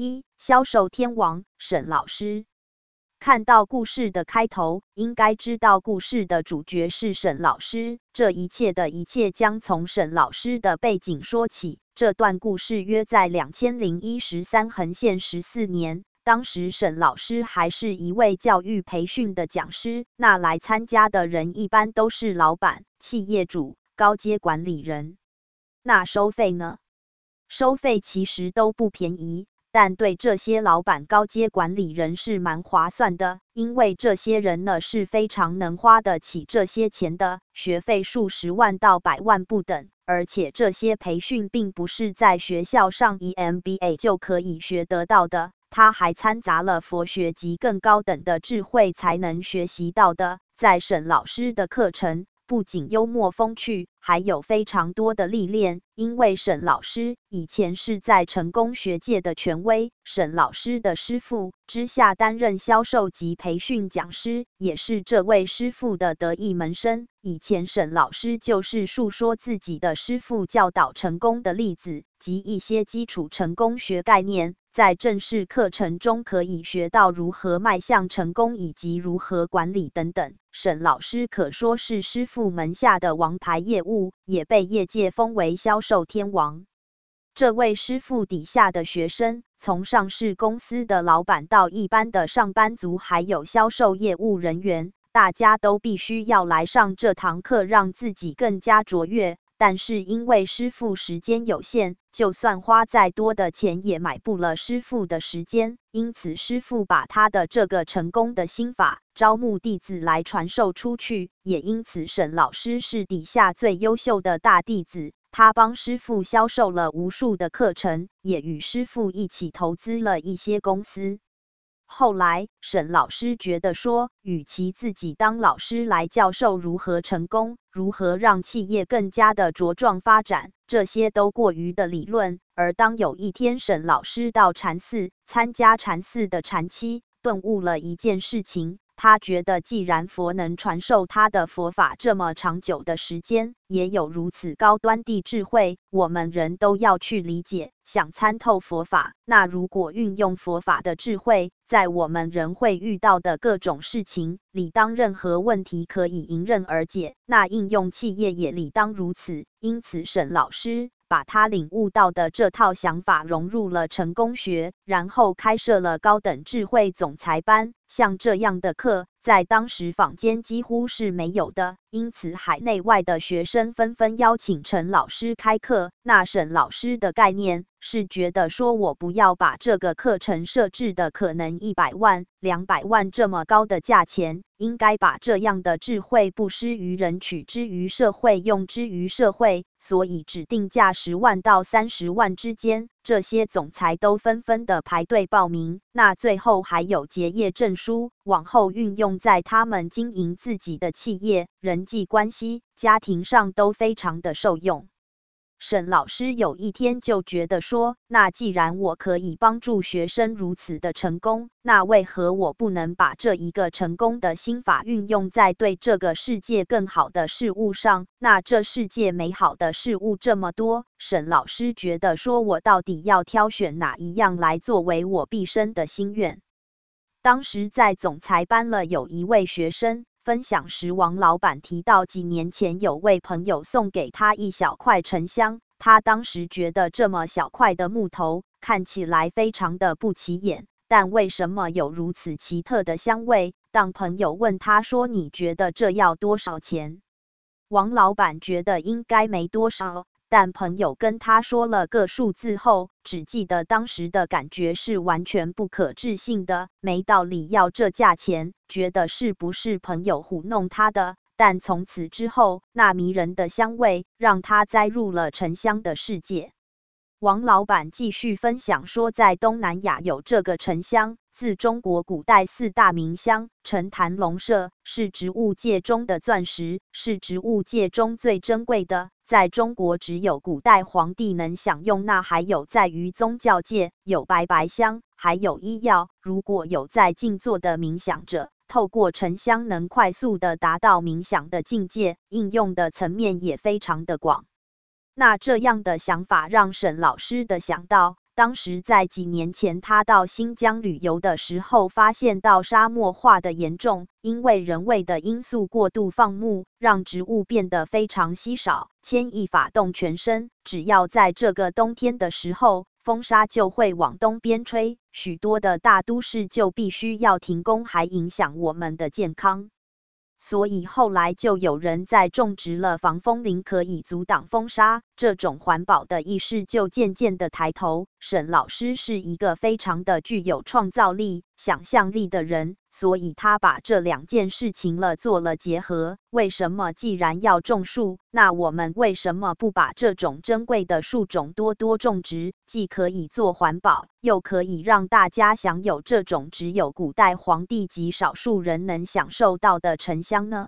一销售天王沈老师。看到故事的开头，应该知道故事的主角是沈老师。这一切的一切将从沈老师的背景说起。这段故事约在两千零一十三横线十四年，当时沈老师还是一位教育培训的讲师。那来参加的人一般都是老板、企业主、高阶管理人。那收费呢？收费其实都不便宜。但对这些老板、高阶管理人是蛮划算的，因为这些人呢是非常能花得起这些钱的，学费数十万到百万不等，而且这些培训并不是在学校上 EMBA 就可以学得到的，它还掺杂了佛学及更高等的智慧才能学习到的。在沈老师的课程。不仅幽默风趣，还有非常多的历练。因为沈老师以前是在成功学界的权威，沈老师的师傅之下担任销售及培训讲师，也是这位师傅的得意门生。以前沈老师就是述说自己的师傅教导成功的例子及一些基础成功学概念。在正式课程中可以学到如何迈向成功以及如何管理等等。沈老师可说是师傅门下的王牌业务，物也被业界封为销售天王。这位师傅底下的学生，从上市公司的老板到一般的上班族，还有销售业务人员，大家都必须要来上这堂课，让自己更加卓越。但是因为师傅时间有限，就算花再多的钱也买不了师傅的时间，因此师傅把他的这个成功的心法招募弟子来传授出去，也因此沈老师是底下最优秀的大弟子，他帮师傅销售了无数的课程，也与师傅一起投资了一些公司。后来，沈老师觉得说，与其自己当老师来教授如何成功，如何让企业更加的茁壮发展，这些都过于的理论。而当有一天，沈老师到禅寺参加禅寺的禅期，顿悟了一件事情。他觉得，既然佛能传授他的佛法这么长久的时间，也有如此高端的智慧，我们人都要去理解，想参透佛法。那如果运用佛法的智慧，在我们人会遇到的各种事情，理当任何问题可以迎刃而解。那应用企业也理当如此。因此，沈老师。把他领悟到的这套想法融入了成功学，然后开设了高等智慧总裁班。像这样的课，在当时坊间几乎是没有的，因此海内外的学生纷纷邀请陈老师开课。那沈老师的概念是觉得说，我不要把这个课程设置的可能一百万、两百万这么高的价钱，应该把这样的智慧布施于人，取之于社会，用之于社会。所以指定价十万到三十万之间，这些总裁都纷纷的排队报名。那最后还有结业证书，往后运用在他们经营自己的企业、人际关系、家庭上都非常的受用。沈老师有一天就觉得说，那既然我可以帮助学生如此的成功，那为何我不能把这一个成功的心法运用在对这个世界更好的事物上？那这世界美好的事物这么多，沈老师觉得说我到底要挑选哪一样来作为我毕生的心愿？当时在总裁班了，有一位学生。分享时，王老板提到几年前有位朋友送给他一小块沉香，他当时觉得这么小块的木头看起来非常的不起眼，但为什么有如此奇特的香味？当朋友问他说：“你觉得这要多少钱？”王老板觉得应该没多少。但朋友跟他说了个数字后，只记得当时的感觉是完全不可置信的，没道理要这价钱，觉得是不是朋友糊弄他的？但从此之后，那迷人的香味让他栽入了沉香的世界。王老板继续分享说，在东南亚有这个沉香，自中国古代四大名香，沉檀龙麝是植物界中的钻石，是植物界中最珍贵的。在中国，只有古代皇帝能享用。那还有在于宗教界，有白白香，还有医药。如果有在静坐的冥想者，透过沉香能快速的达到冥想的境界，应用的层面也非常的广。那这样的想法让沈老师的想到。当时在几年前他到新疆旅游的时候，发现到沙漠化的严重，因为人为的因素过度放牧，让植物变得非常稀少。牵一发动全身，只要在这个冬天的时候，风沙就会往东边吹，许多的大都市就必须要停工，还影响我们的健康。所以后来就有人在种植了防风林，可以阻挡风沙。这种环保的意识就渐渐的抬头。沈老师是一个非常的具有创造力、想象力的人，所以他把这两件事情了做了结合。为什么既然要种树，那我们为什么不把这种珍贵的树种多多种植，既可以做环保，又可以让大家享有这种只有古代皇帝及少数人能享受到的沉香呢？